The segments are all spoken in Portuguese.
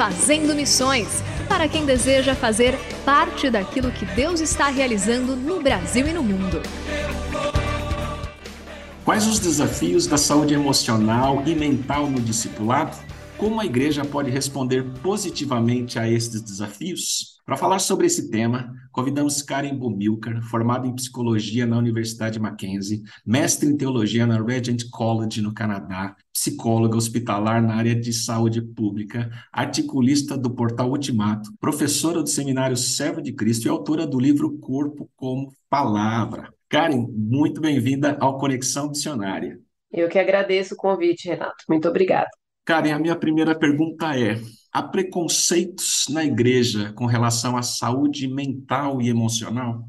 Fazendo Missões para quem deseja fazer parte daquilo que Deus está realizando no Brasil e no mundo. Quais os desafios da saúde emocional e mental no discipulado? Como a igreja pode responder positivamente a esses desafios? Para falar sobre esse tema, convidamos Karen Bumilcar, formada em psicologia na Universidade Mackenzie, mestre em teologia na Regent College, no Canadá, psicóloga hospitalar na área de saúde pública, articulista do portal Ultimato, professora do seminário Servo de Cristo e autora do livro Corpo como Palavra. Karen, muito bem-vinda ao Conexão Missionária. Eu que agradeço o convite, Renato. Muito obrigada. Karen, a minha primeira pergunta é: Há preconceitos na igreja com relação à saúde mental e emocional?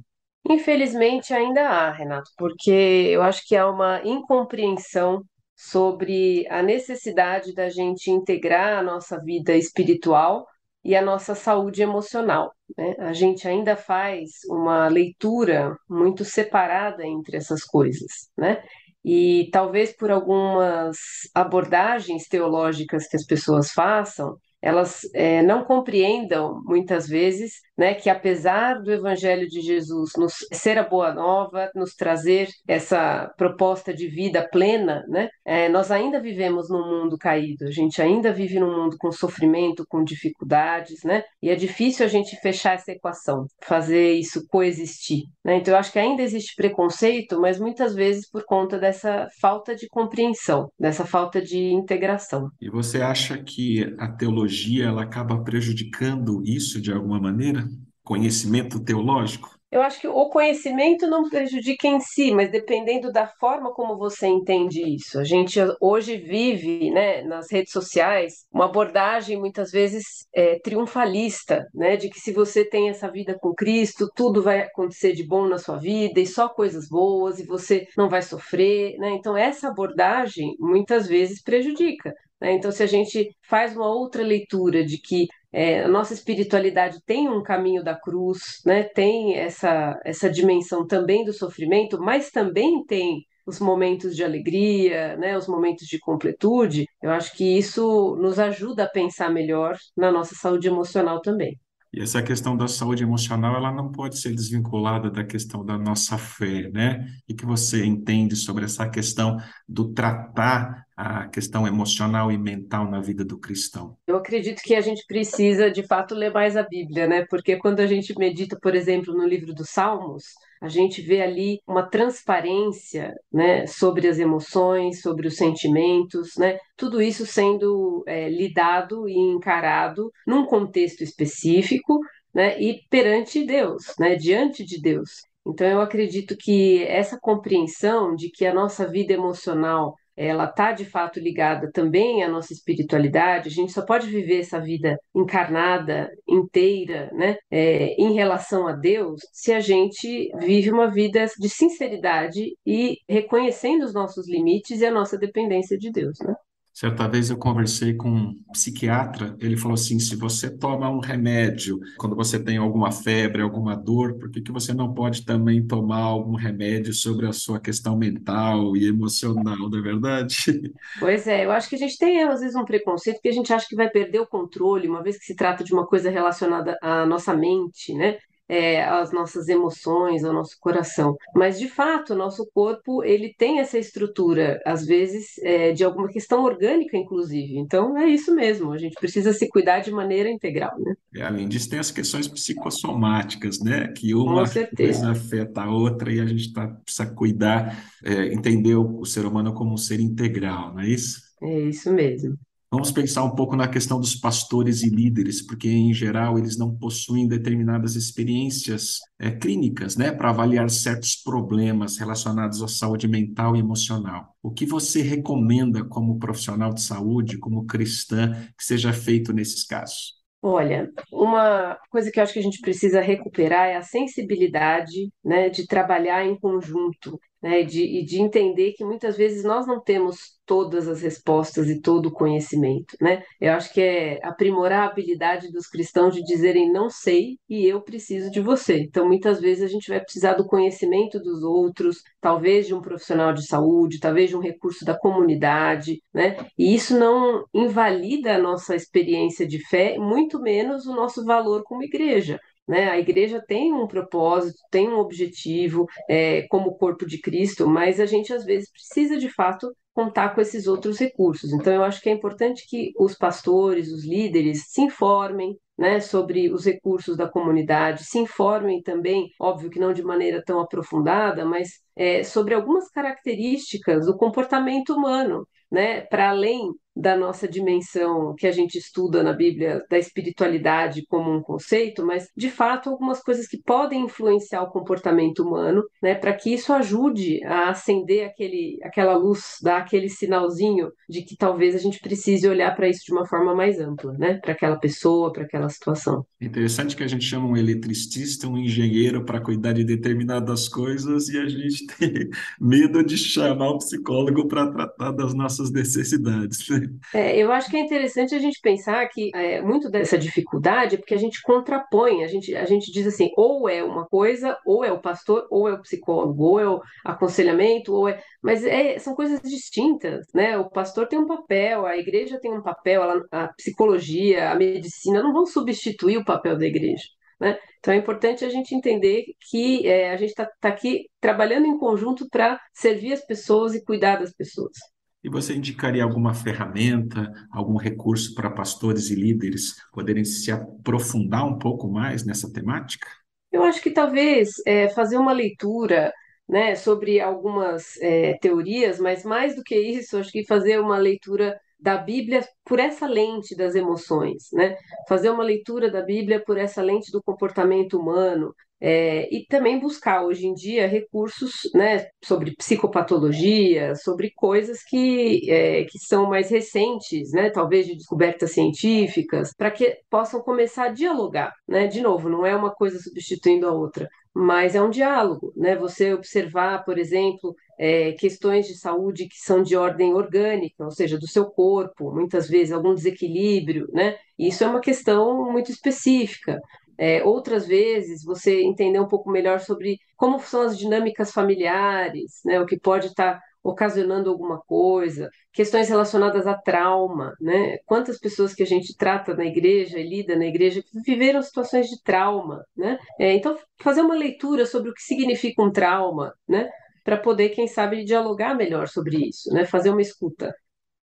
Infelizmente ainda há, Renato, porque eu acho que há uma incompreensão sobre a necessidade da gente integrar a nossa vida espiritual e a nossa saúde emocional. Né? A gente ainda faz uma leitura muito separada entre essas coisas, né? E talvez por algumas abordagens teológicas que as pessoas façam, elas é, não compreendam muitas vezes né, que apesar do Evangelho de Jesus nos ser a boa nova, nos trazer essa proposta de vida plena, né, é, nós ainda vivemos num mundo caído, a gente ainda vive num mundo com sofrimento, com dificuldades, né, e é difícil a gente fechar essa equação, fazer isso coexistir. Né? Então eu acho que ainda existe preconceito, mas muitas vezes por conta dessa falta de compreensão, dessa falta de integração. E você acha que a teologia ela acaba prejudicando isso de alguma maneira? Conhecimento teológico? Eu acho que o conhecimento não prejudica em si, mas dependendo da forma como você entende isso. A gente hoje vive, né, nas redes sociais, uma abordagem muitas vezes é, triunfalista, né, de que se você tem essa vida com Cristo, tudo vai acontecer de bom na sua vida e só coisas boas e você não vai sofrer, né? Então essa abordagem muitas vezes prejudica. Né? Então, se a gente faz uma outra leitura de que é, a nossa espiritualidade tem um caminho da cruz, né? tem essa, essa dimensão também do sofrimento, mas também tem os momentos de alegria, né, os momentos de completude, eu acho que isso nos ajuda a pensar melhor na nossa saúde emocional também. E essa questão da saúde emocional, ela não pode ser desvinculada da questão da nossa fé, né? E que você entende sobre essa questão do tratar a questão emocional e mental na vida do cristão? Eu acredito que a gente precisa, de fato, ler mais a Bíblia, né? Porque quando a gente medita, por exemplo, no livro dos Salmos, a gente vê ali uma transparência né, sobre as emoções, sobre os sentimentos, né, tudo isso sendo é, lidado e encarado num contexto específico né, e perante Deus, né, diante de Deus. Então, eu acredito que essa compreensão de que a nossa vida emocional ela está de fato ligada também à nossa espiritualidade, a gente só pode viver essa vida encarnada, inteira, né, é, em relação a Deus, se a gente vive uma vida de sinceridade e reconhecendo os nossos limites e a nossa dependência de Deus, né? Certa vez eu conversei com um psiquiatra, ele falou assim: se você toma um remédio quando você tem alguma febre, alguma dor, por que que você não pode também tomar algum remédio sobre a sua questão mental e emocional, não é verdade? Pois é, eu acho que a gente tem às vezes um preconceito que a gente acha que vai perder o controle, uma vez que se trata de uma coisa relacionada à nossa mente, né? É, as nossas emoções, ao nosso coração. Mas, de fato, o nosso corpo ele tem essa estrutura, às vezes, é, de alguma questão orgânica, inclusive. Então, é isso mesmo, a gente precisa se cuidar de maneira integral. Né? E, além disso, tem as questões psicossomáticas, né? Que uma coisa afeta a outra e a gente tá, precisa cuidar, é, entender o, o ser humano como um ser integral, não é isso? É isso mesmo. Vamos pensar um pouco na questão dos pastores e líderes, porque, em geral, eles não possuem determinadas experiências é, clínicas né, para avaliar certos problemas relacionados à saúde mental e emocional. O que você recomenda como profissional de saúde, como cristã, que seja feito nesses casos? Olha, uma coisa que eu acho que a gente precisa recuperar é a sensibilidade, né, de trabalhar em conjunto né, de, e de entender que muitas vezes nós não temos todas as respostas e todo o conhecimento, né? Eu acho que é aprimorar a habilidade dos cristãos de dizerem não sei e eu preciso de você. Então, muitas vezes a gente vai precisar do conhecimento dos outros, talvez de um profissional de saúde, talvez de um recurso da comunidade, né? E isso não invalida a nossa experiência de fé, muito menos o nosso valor como igreja. Né? A igreja tem um propósito, tem um objetivo é, como corpo de Cristo, mas a gente às vezes precisa de fato contar com esses outros recursos. Então, eu acho que é importante que os pastores, os líderes, se informem, né, sobre os recursos da comunidade, se informem também, óbvio que não de maneira tão aprofundada, mas é, sobre algumas características do comportamento humano, né, para além da nossa dimensão que a gente estuda na Bíblia da espiritualidade como um conceito, mas de fato algumas coisas que podem influenciar o comportamento humano, né, para que isso ajude a acender aquele, aquela luz, dar aquele sinalzinho de que talvez a gente precise olhar para isso de uma forma mais ampla, né, para aquela pessoa, para aquela situação. Interessante que a gente chama um eletricista, um engenheiro para cuidar de determinadas coisas e a gente tem medo de chamar o psicólogo para tratar das nossas necessidades. Né? É, eu acho que é interessante a gente pensar que é, muito dessa dificuldade é porque a gente contrapõe, a gente, a gente diz assim, ou é uma coisa, ou é o pastor, ou é o psicólogo, ou é o aconselhamento, ou é. Mas é, são coisas distintas, né? O pastor tem um papel, a igreja tem um papel, a, a psicologia, a medicina não vão substituir o papel da igreja. Né? Então é importante a gente entender que é, a gente está tá aqui trabalhando em conjunto para servir as pessoas e cuidar das pessoas. E você indicaria alguma ferramenta, algum recurso para pastores e líderes poderem se aprofundar um pouco mais nessa temática? Eu acho que talvez é, fazer uma leitura né, sobre algumas é, teorias, mas mais do que isso, acho que fazer uma leitura da Bíblia por essa lente das emoções, né? Fazer uma leitura da Bíblia por essa lente do comportamento humano, é, e também buscar hoje em dia recursos né, sobre psicopatologia, sobre coisas que, é, que são mais recentes, né, talvez de descobertas científicas, para que possam começar a dialogar. Né? De novo, não é uma coisa substituindo a outra, mas é um diálogo. Né? Você observar, por exemplo, é, questões de saúde que são de ordem orgânica, ou seja, do seu corpo, muitas vezes algum desequilíbrio, né? Isso é uma questão muito específica. É, outras vezes, você entender um pouco melhor sobre como são as dinâmicas familiares, né, o que pode estar ocasionando alguma coisa, questões relacionadas a trauma, né? Quantas pessoas que a gente trata na igreja e lida na igreja viveram situações de trauma, né? É, então, fazer uma leitura sobre o que significa um trauma, né? Para poder, quem sabe, dialogar melhor sobre isso, né? Fazer uma escuta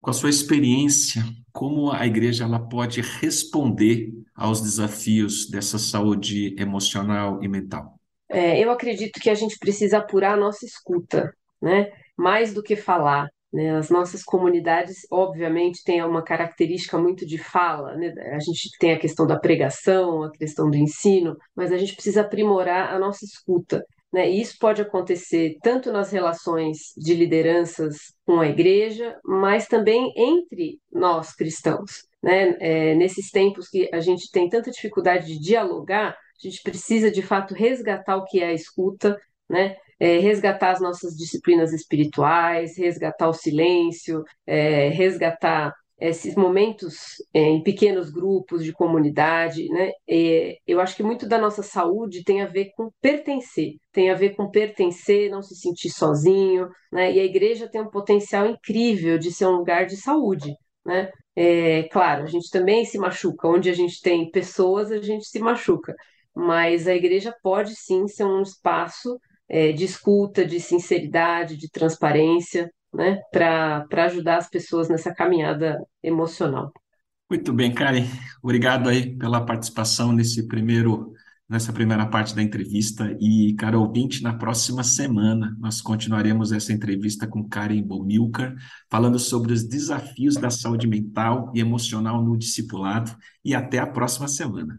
com a sua experiência, como a igreja ela pode responder aos desafios dessa saúde emocional e mental? É, eu acredito que a gente precisa apurar a nossa escuta, né? Mais do que falar. Né? As nossas comunidades, obviamente, têm uma característica muito de fala. Né? A gente tem a questão da pregação, a questão do ensino, mas a gente precisa aprimorar a nossa escuta. Né? E isso pode acontecer tanto nas relações de lideranças com a igreja, mas também entre nós cristãos. Né? É, nesses tempos que a gente tem tanta dificuldade de dialogar, a gente precisa de fato resgatar o que é a escuta, né? É, resgatar as nossas disciplinas espirituais, resgatar o silêncio, é, resgatar esses momentos é, em pequenos grupos de comunidade, né? eu acho que muito da nossa saúde tem a ver com pertencer, tem a ver com pertencer, não se sentir sozinho, né? E a igreja tem um potencial incrível de ser um lugar de saúde, né? É, claro, a gente também se machuca, onde a gente tem pessoas, a gente se machuca, mas a igreja pode sim ser um espaço é, de escuta, de sinceridade, de transparência, né, para ajudar as pessoas nessa caminhada emocional. Muito bem, Karen. Obrigado aí pela participação nesse primeiro, nessa primeira parte da entrevista. E, cara ouvinte, na próxima semana nós continuaremos essa entrevista com Karen Bonilker, falando sobre os desafios da saúde mental e emocional no discipulado. E até a próxima semana.